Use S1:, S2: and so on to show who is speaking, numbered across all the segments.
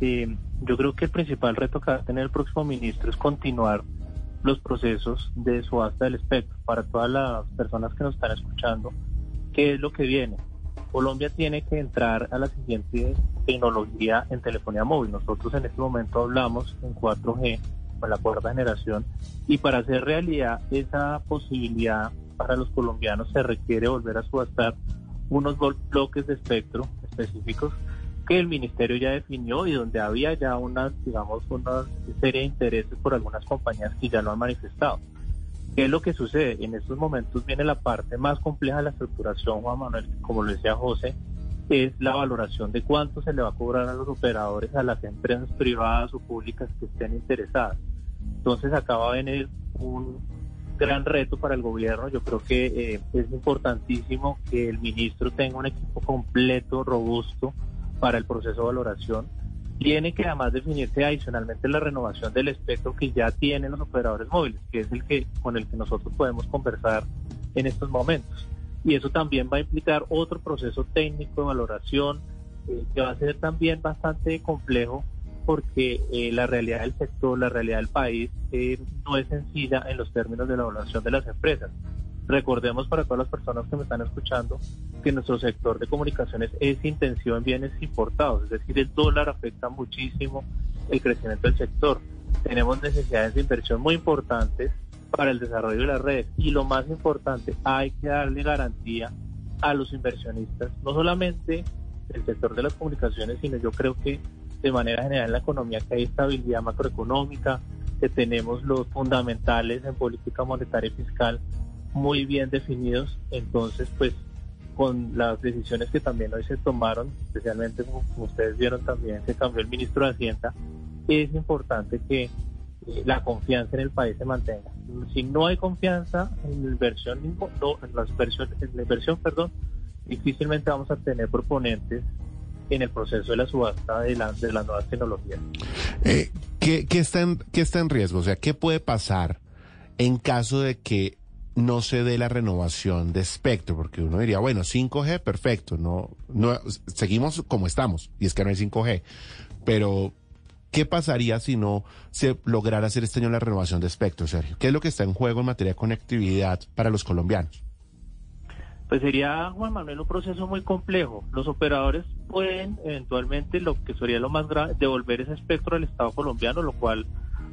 S1: eh, yo creo que el principal reto que va a tener el próximo ministro es continuar los procesos de subasta del espectro. Para todas las personas que nos están escuchando, ¿qué es lo que viene? Colombia tiene que entrar a la siguiente tecnología en telefonía móvil. Nosotros en este momento hablamos en 4G, con la cuarta generación, y para hacer realidad esa posibilidad para los colombianos se requiere volver a subastar unos bloques de espectro específicos que el ministerio ya definió y donde había ya una, digamos, una serie de intereses por algunas compañías que ya lo han manifestado. ¿Qué es lo que sucede? En estos momentos viene la parte más compleja de la estructuración, Juan Manuel, como lo decía José, es la valoración de cuánto se le va a cobrar a los operadores, a las empresas privadas o públicas que estén interesadas. Entonces acaba de venir un gran reto para el gobierno. Yo creo que eh, es importantísimo que el ministro tenga un equipo completo, robusto, para el proceso de valoración. Tiene que además definirse adicionalmente la renovación del espectro que ya tienen los operadores móviles, que es el que con el que nosotros podemos conversar en estos momentos. Y eso también va a implicar otro proceso técnico de valoración eh, que va a ser también bastante complejo porque eh, la realidad del sector, la realidad del país eh, no es sencilla en los términos de la valoración de las empresas. Recordemos para todas las personas que me están escuchando que nuestro sector de comunicaciones es intensivo en bienes importados, es decir, el dólar afecta muchísimo el crecimiento del sector. Tenemos necesidades de inversión muy importantes para el desarrollo de las redes y lo más importante, hay que darle garantía a los inversionistas, no solamente del sector de las comunicaciones, sino yo creo que de manera general en la economía que hay estabilidad macroeconómica, que tenemos los fundamentales en política monetaria y fiscal muy bien definidos. Entonces, pues con las decisiones que también hoy se tomaron, especialmente como ustedes vieron también, se cambió el ministro de Hacienda, es importante que eh, la confianza en el país se mantenga. Si no hay confianza en la inversión, no, en, la inversión, en la inversión, perdón, difícilmente vamos a tener proponentes en el proceso de la subasta de, la, de las nuevas tecnologías.
S2: Eh, ¿qué, qué, está ¿Qué está en riesgo? O sea, ¿qué puede pasar en caso de que no se dé la renovación de espectro, porque uno diría, bueno, 5G, perfecto, no, no, seguimos como estamos, y es que no hay 5G, pero ¿qué pasaría si no se lograra hacer este año la renovación de espectro, Sergio? ¿Qué es lo que está en juego en materia de conectividad para los colombianos?
S1: Pues sería, Juan Manuel, un proceso muy complejo. Los operadores pueden eventualmente, lo que sería lo más grave, devolver ese espectro al Estado colombiano, lo cual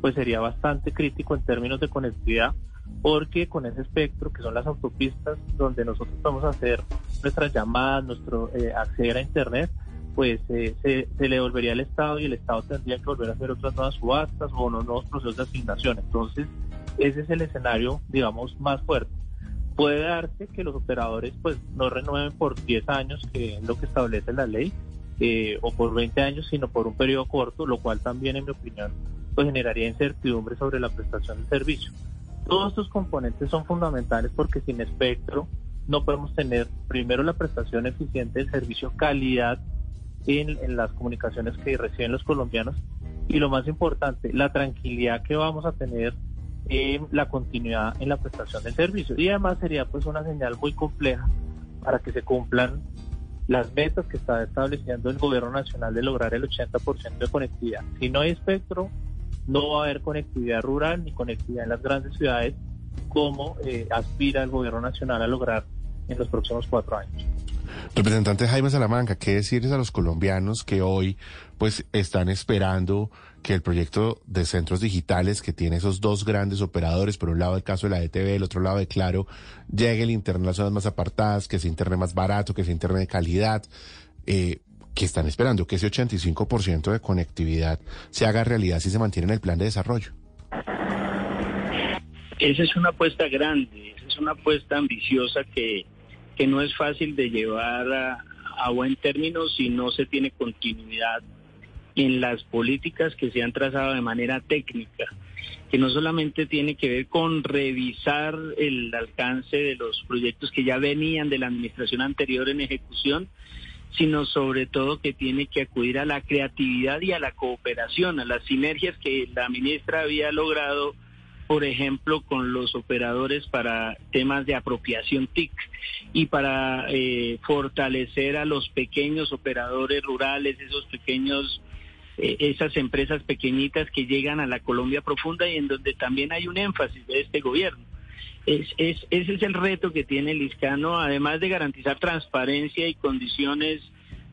S1: pues sería bastante crítico en términos de conectividad porque con ese espectro, que son las autopistas donde nosotros vamos a hacer nuestras llamadas, nuestro eh, acceder a Internet, pues eh, se, se, le devolvería al Estado y el Estado tendría que volver a hacer otras nuevas subastas o unos nuevos procesos de asignación. Entonces, ese es el escenario, digamos, más fuerte. Puede darse que los operadores pues no renueven por 10 años, que es lo que establece la ley, eh, o por 20 años, sino por un periodo corto, lo cual también, en mi opinión, pues generaría incertidumbre sobre la prestación del servicio. Todos estos componentes son fundamentales porque sin espectro no podemos tener primero la prestación eficiente del servicio calidad en, las comunicaciones que reciben los colombianos y lo más importante, la tranquilidad que vamos a tener en la continuidad en la prestación del servicio. Y además sería pues una señal muy compleja para que se cumplan las metas que está estableciendo el gobierno nacional de lograr el 80% de conectividad. Si no hay espectro, no va a haber conectividad rural ni conectividad en las grandes ciudades como eh, aspira el gobierno nacional a lograr en los próximos cuatro años.
S2: Representante Jaime Salamanca, ¿qué decirles a los colombianos que hoy pues están esperando que el proyecto de centros digitales que tiene esos dos grandes operadores, por un lado el caso de la ETV, el otro lado de Claro, llegue el internet a las zonas más apartadas, que sea internet más barato, que sea internet de calidad? Eh, que están esperando que ese 85% de conectividad se haga realidad si se mantiene en el plan de desarrollo?
S3: Esa es una apuesta grande, esa es una apuesta ambiciosa que, que no es fácil de llevar a, a buen término si no se tiene continuidad en las políticas que se han trazado de manera técnica, que no solamente tiene que ver con revisar el alcance de los proyectos que ya venían de la administración anterior en ejecución, sino sobre todo que tiene que acudir a la creatividad y a la cooperación, a las sinergias que la ministra había logrado, por ejemplo, con los operadores para temas de apropiación TIC y para eh, fortalecer a los pequeños operadores rurales, esos pequeños eh, esas empresas pequeñitas que llegan a la Colombia profunda y en donde también hay un énfasis de este gobierno. Es, ese es el reto que tiene el además de garantizar transparencia y condiciones,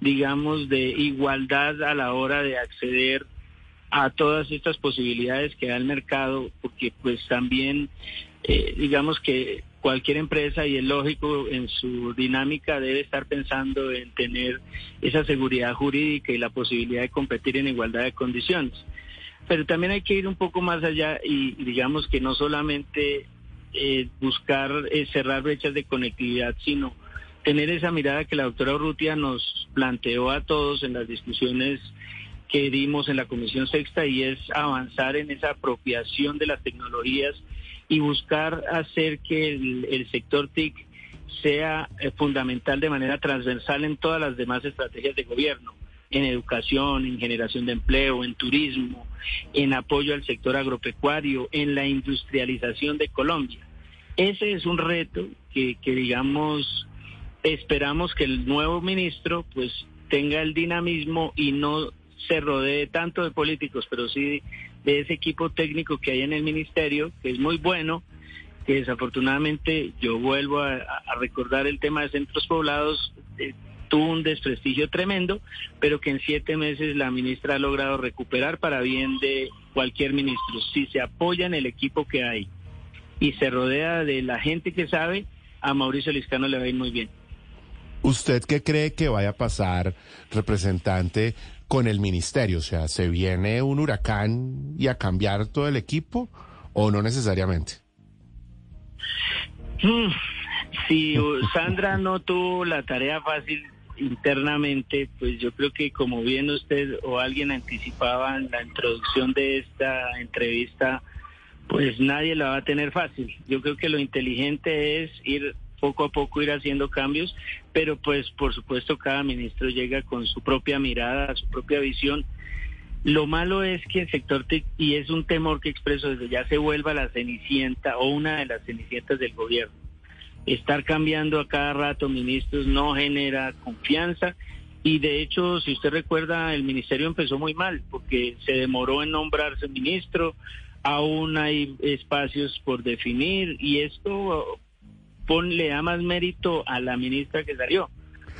S3: digamos, de igualdad a la hora de acceder a todas estas posibilidades que da el mercado, porque pues también, eh, digamos que cualquier empresa, y es lógico, en su dinámica debe estar pensando en tener esa seguridad jurídica y la posibilidad de competir en igualdad de condiciones. Pero también hay que ir un poco más allá y digamos que no solamente eh, buscar eh, cerrar brechas de conectividad, sino tener esa mirada que la doctora Urrutia nos planteó a todos en las discusiones que dimos en la Comisión Sexta y es avanzar en esa apropiación de las tecnologías y buscar hacer que el, sector TIC sea eh, fundamental de manera transversal en todas las demás estrategias de gobierno, en educación, en generación de empleo, en turismo, en apoyo al sector agropecuario, en la industrialización de Colombia. Ese es un reto que, digamos, esperamos que el nuevo ministro pues tenga el dinamismo y no se rodee tanto de políticos, pero sí de ese equipo técnico que hay en el ministerio, que es muy bueno, que desafortunadamente yo vuelvo a, recordar el tema de centros poblados, eh, tuvo un desprestigio tremendo, pero que en siete meses la ministra ha logrado recuperar para bien de cualquier ministro. Si se apoya en el equipo que hay y se rodea de la gente que sabe, a Mauricio Liscano le va a ir muy bien.
S2: ¿Usted qué cree que vaya a pasar, representante, con el ministerio? O sea, ¿se viene un huracán y a cambiar todo el equipo o no necesariamente?
S3: Mm, si Sandra no tuvo la tarea fácil internamente, pues yo creo que como bien usted o alguien anticipaba en la introducción de esta entrevista, pues nadie la va a tener fácil. Yo creo que lo inteligente es ir poco a poco ir haciendo cambios, pero pues por supuesto cada ministro llega con su propia mirada, su propia visión. Lo malo es que el sector TIC, y es un temor que expreso desde ya, se vuelva la cenicienta o una de las cenicientas del gobierno. Estar cambiando a cada rato ministros no genera confianza. Y de hecho, si usted recuerda, el ministerio empezó muy mal porque se demoró en nombrarse ministro, aún hay espacios por definir y esto le da más mérito a la ministra que salió,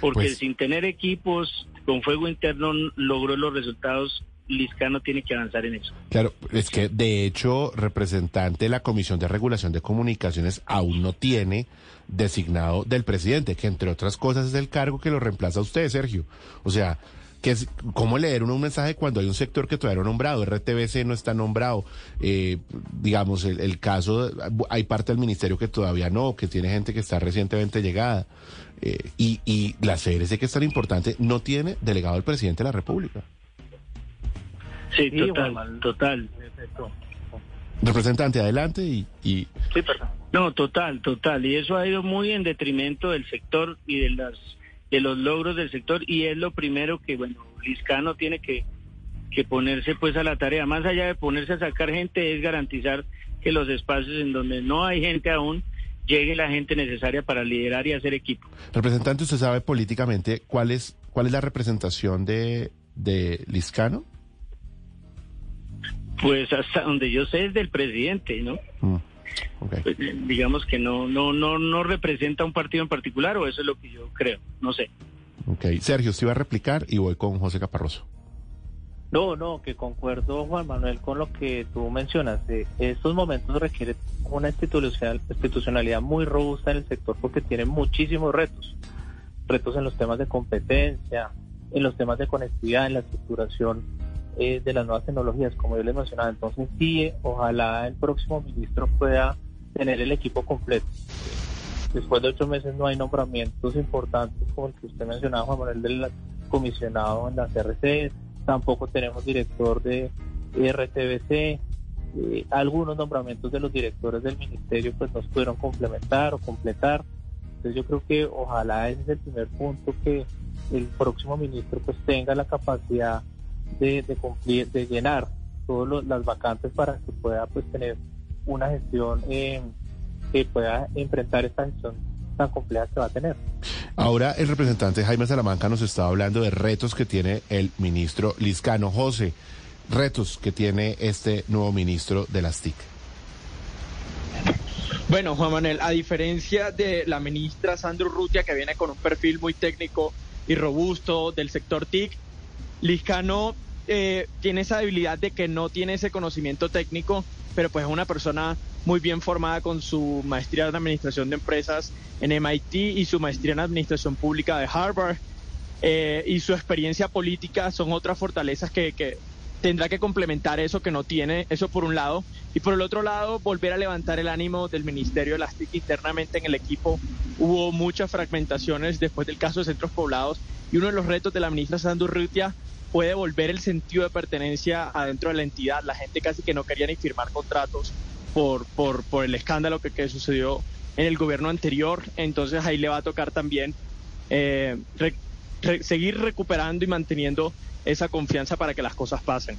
S3: porque pues sin tener equipos con fuego interno logró los resultados Liscano tiene que avanzar en eso.
S2: Claro, es que de hecho, representante de la Comisión de Regulación de Comunicaciones aún no tiene designado del presidente, que entre otras cosas es el cargo que lo reemplaza a usted, Sergio. O sea, que es cómo leer un mensaje cuando hay un sector que todavía no nombrado, RTBC no está nombrado, eh, digamos, el, caso, hay parte del ministerio que todavía no, que tiene gente que está recientemente llegada, eh, y, y la CRC que es tan importante, no tiene delegado el presidente de la República.
S3: Sí, total, total.
S2: Representante, adelante y... y...
S3: Sí, perdón. No, total, total, y eso ha ido muy en detrimento del sector y de las de los logros del sector y es lo primero que, bueno, Liscano tiene que, que ponerse pues a la tarea. Más allá de ponerse a sacar gente, es garantizar que los espacios en donde no hay gente aún, llegue la gente necesaria para liderar y hacer equipo.
S2: Representante, ¿usted sabe políticamente cuál es, cuál es la representación de, de Liscano?
S3: Pues hasta donde yo sé es del presidente, ¿no? Mm. Pues, digamos que no, no, no, no representa un partido en particular, o eso es lo que yo creo, no sé.
S2: Ok, Sergio, usted iba a replicar y voy con José Caparroso.
S1: No, no, que concuerdo, Juan Manuel, con lo que tú mencionas. estos momentos requieren una institucionalidad muy robusta en el sector porque tiene muchísimos retos. Retos en los temas de competencia, en los temas de conectividad, en la estructuración eh, de las nuevas tecnologías, como yo les mencionaba. Entonces, sí, ojalá el próximo ministro pueda tener el equipo completo. Después de ocho meses no hay nombramientos importantes como el que usted mencionaba, Juan Manuel, del comisionado en la CRC. Tampoco tenemos director de RTBC. Eh, algunos nombramientos de los directores del ministerio pues nos pudieron complementar o completar. Entonces yo creo que ojalá ese es el primer punto que el próximo ministro pues tenga la capacidad de, cumplir, de llenar todas las vacantes para que pueda pues tener una gestión eh, que pueda enfrentar esta gestión tan compleja que va a tener.
S2: Ahora el representante Jaime Salamanca nos está hablando de retos que tiene el ministro Liscano. José, retos que tiene este nuevo ministro de las TIC.
S4: Bueno, Juan Manuel, a diferencia de la ministra Sandro Rutia, que viene con un perfil muy técnico y robusto del sector TIC, Liscano eh, tiene esa debilidad de que no tiene ese conocimiento técnico, pero pues es una persona muy bien formada con su maestría en administración de empresas en MIT y su maestría en administración pública de Harvard. Eh, y su experiencia política son otras fortalezas que, que tendrá que complementar eso que no tiene, eso por un lado, y por el otro lado, volver a levantar el ánimo del Ministerio de las TIC internamente en el equipo. Hubo muchas fragmentaciones después del caso de centros poblados, y uno de los retos de la ministra Sandurrutia fue devolver el sentido de pertenencia adentro de la entidad. La gente casi que no quería ni firmar contratos por, por, por el escándalo que, que sucedió en el gobierno anterior, entonces ahí le va a tocar también eh, seguir recuperando y manteniendo esa confianza para que las cosas pasen.